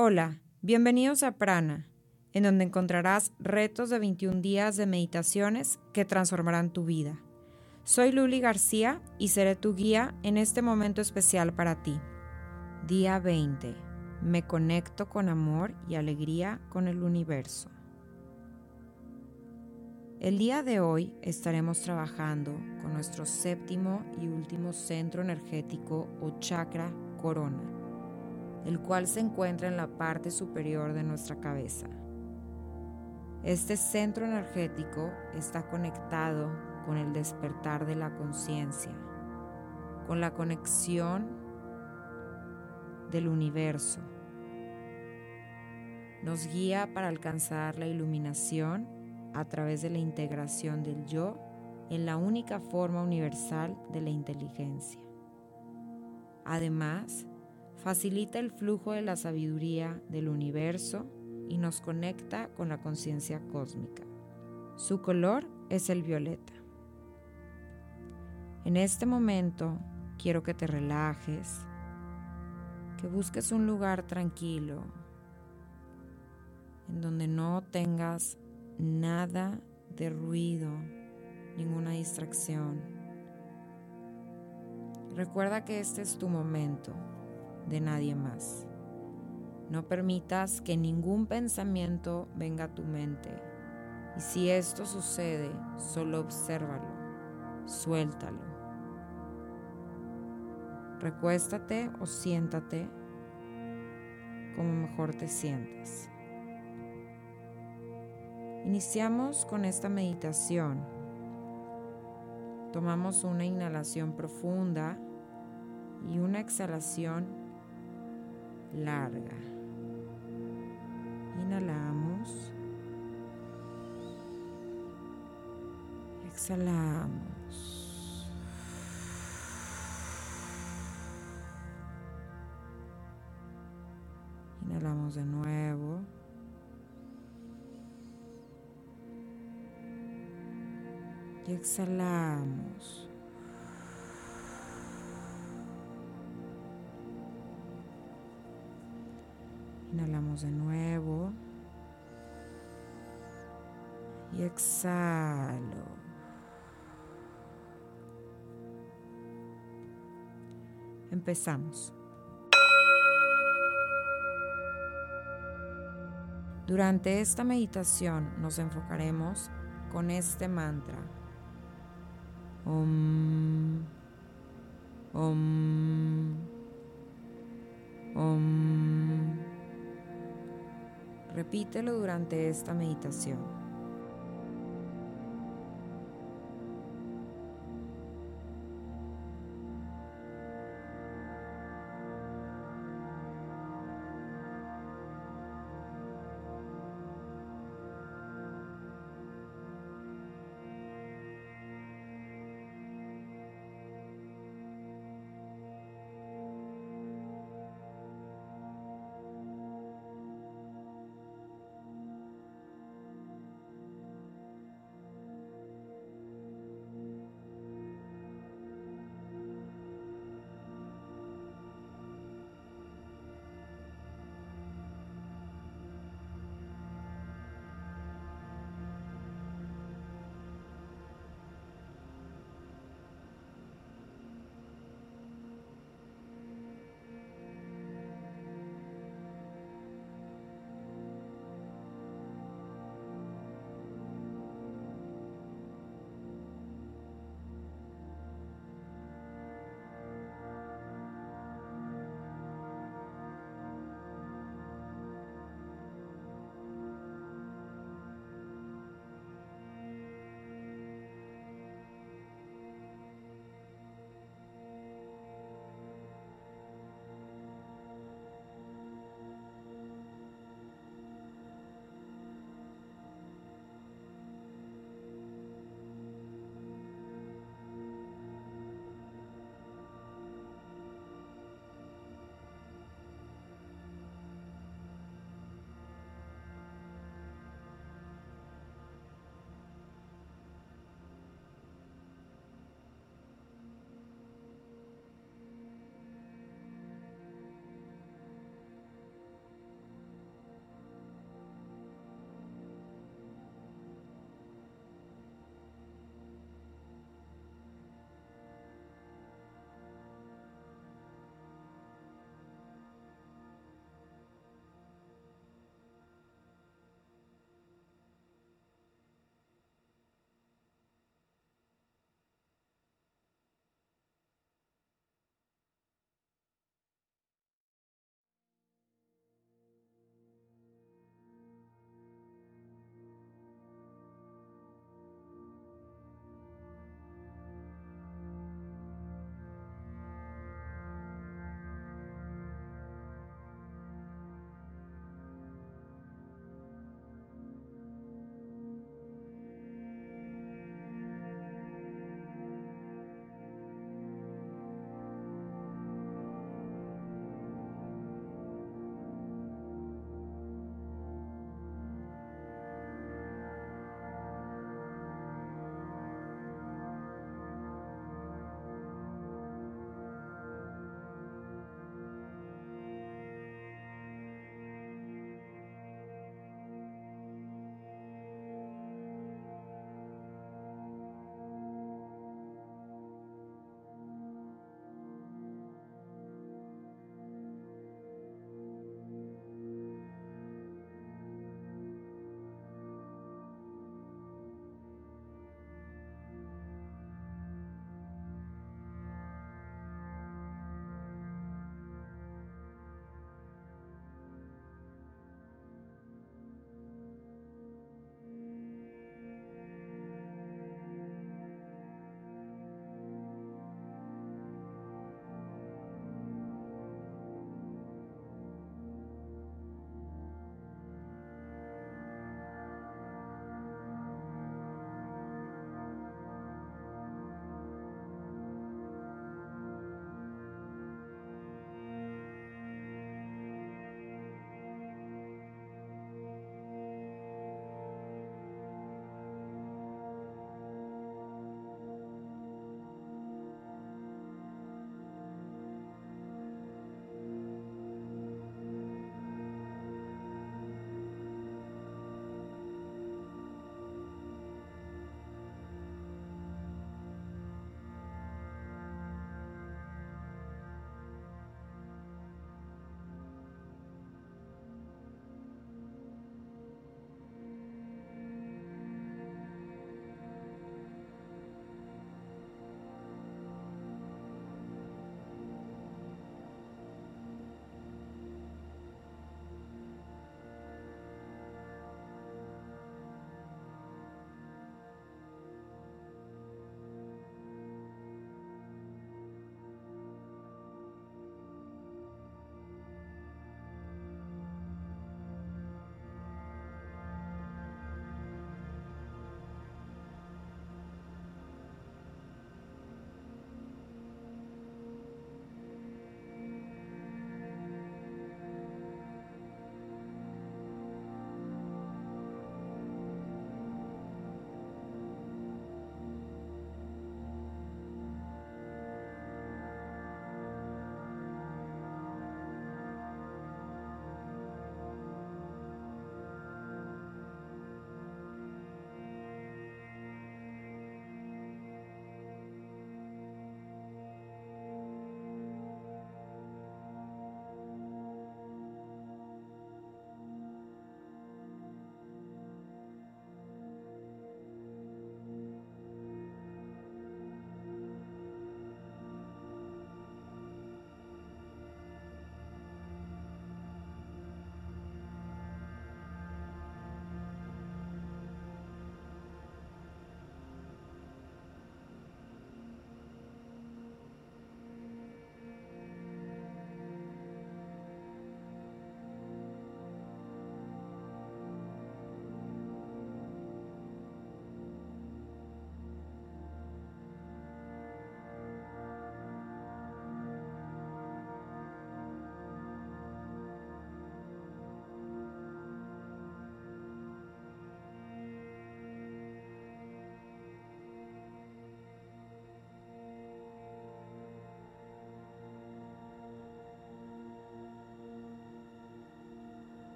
Hola, bienvenidos a Prana, en donde encontrarás retos de 21 días de meditaciones que transformarán tu vida. Soy Luli García y seré tu guía en este momento especial para ti. Día 20. Me conecto con amor y alegría con el universo. El día de hoy estaremos trabajando con nuestro séptimo y último centro energético o chakra corona el cual se encuentra en la parte superior de nuestra cabeza. Este centro energético está conectado con el despertar de la conciencia, con la conexión del universo. Nos guía para alcanzar la iluminación a través de la integración del yo en la única forma universal de la inteligencia. Además, facilita el flujo de la sabiduría del universo y nos conecta con la conciencia cósmica. Su color es el violeta. En este momento quiero que te relajes, que busques un lugar tranquilo, en donde no tengas nada de ruido, ninguna distracción. Recuerda que este es tu momento de nadie más. No permitas que ningún pensamiento venga a tu mente. Y si esto sucede, solo obsérvalo, suéltalo. Recuéstate o siéntate como mejor te sientas. Iniciamos con esta meditación. Tomamos una inhalación profunda y una exhalación larga. Inhalamos. Exhalamos. Inhalamos de nuevo. Y exhalamos. De nuevo. Y exhalo. Empezamos. Durante esta meditación nos enfocaremos con este mantra. Om. Repítelo durante esta meditación.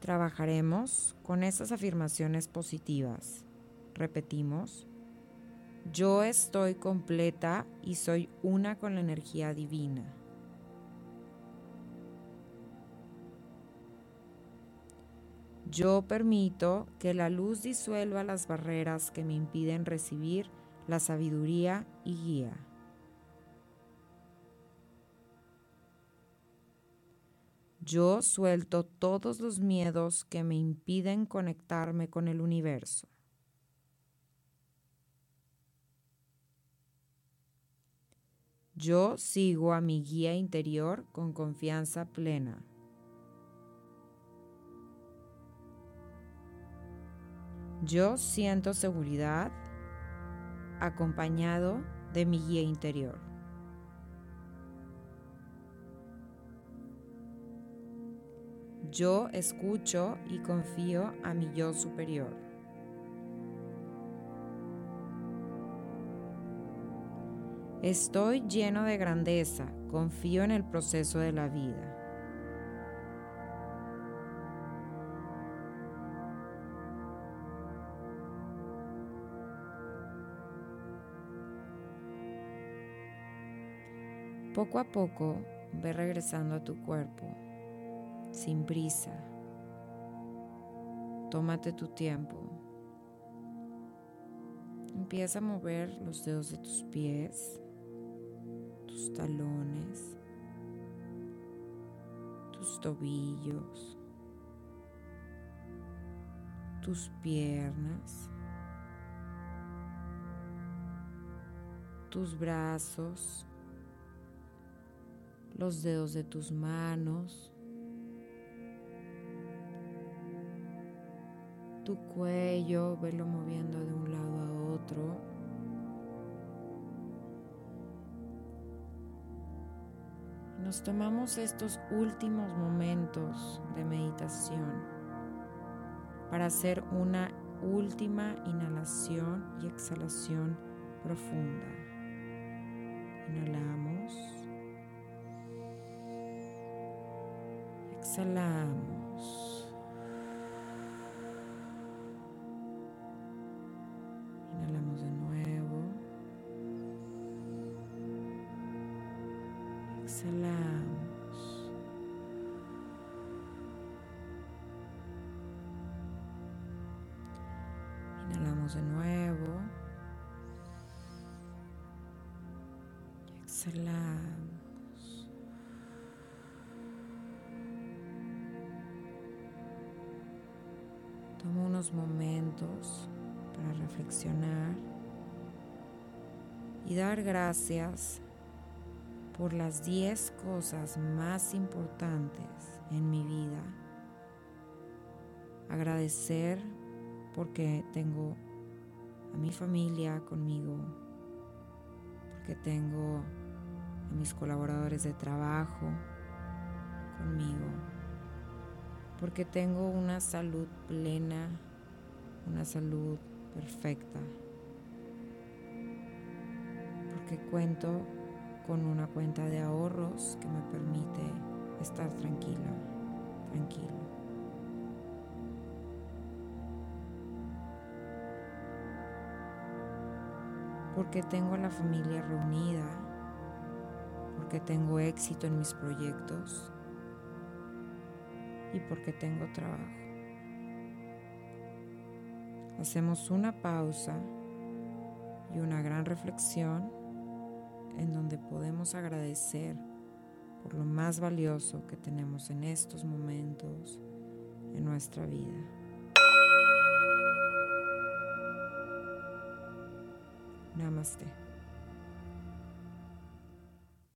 Trabajaremos con esas afirmaciones positivas. Repetimos, yo estoy completa y soy una con la energía divina. Yo permito que la luz disuelva las barreras que me impiden recibir la sabiduría y guía. Yo suelto todos los miedos que me impiden conectarme con el universo. Yo sigo a mi guía interior con confianza plena. Yo siento seguridad acompañado de mi guía interior. Yo escucho y confío a mi yo superior. Estoy lleno de grandeza, confío en el proceso de la vida. Poco a poco ve regresando a tu cuerpo, sin prisa. Tómate tu tiempo. Empieza a mover los dedos de tus pies, tus talones, tus tobillos, tus piernas, tus brazos los dedos de tus manos, cuello, velo moviendo de un lado a otro. Nos tomamos estos últimos momentos de meditación para hacer una última inhalación y exhalación profunda. Inhalamos. exhalamos. Exhalamos. Inhalamos de nuevo. Exhalamos. Toma unos momentos para reflexionar y dar gracias por las 10 cosas más importantes en mi vida. Agradecer porque tengo a mi familia conmigo, porque tengo a mis colaboradores de trabajo conmigo porque tengo una salud plena, una salud perfecta, porque cuento con una cuenta de ahorros que me permite estar tranquila, tranquilo. Porque tengo a la familia reunida, porque tengo éxito en mis proyectos, y porque tengo trabajo. Hacemos una pausa y una gran reflexión en donde podemos agradecer por lo más valioso que tenemos en estos momentos en nuestra vida. Namaste.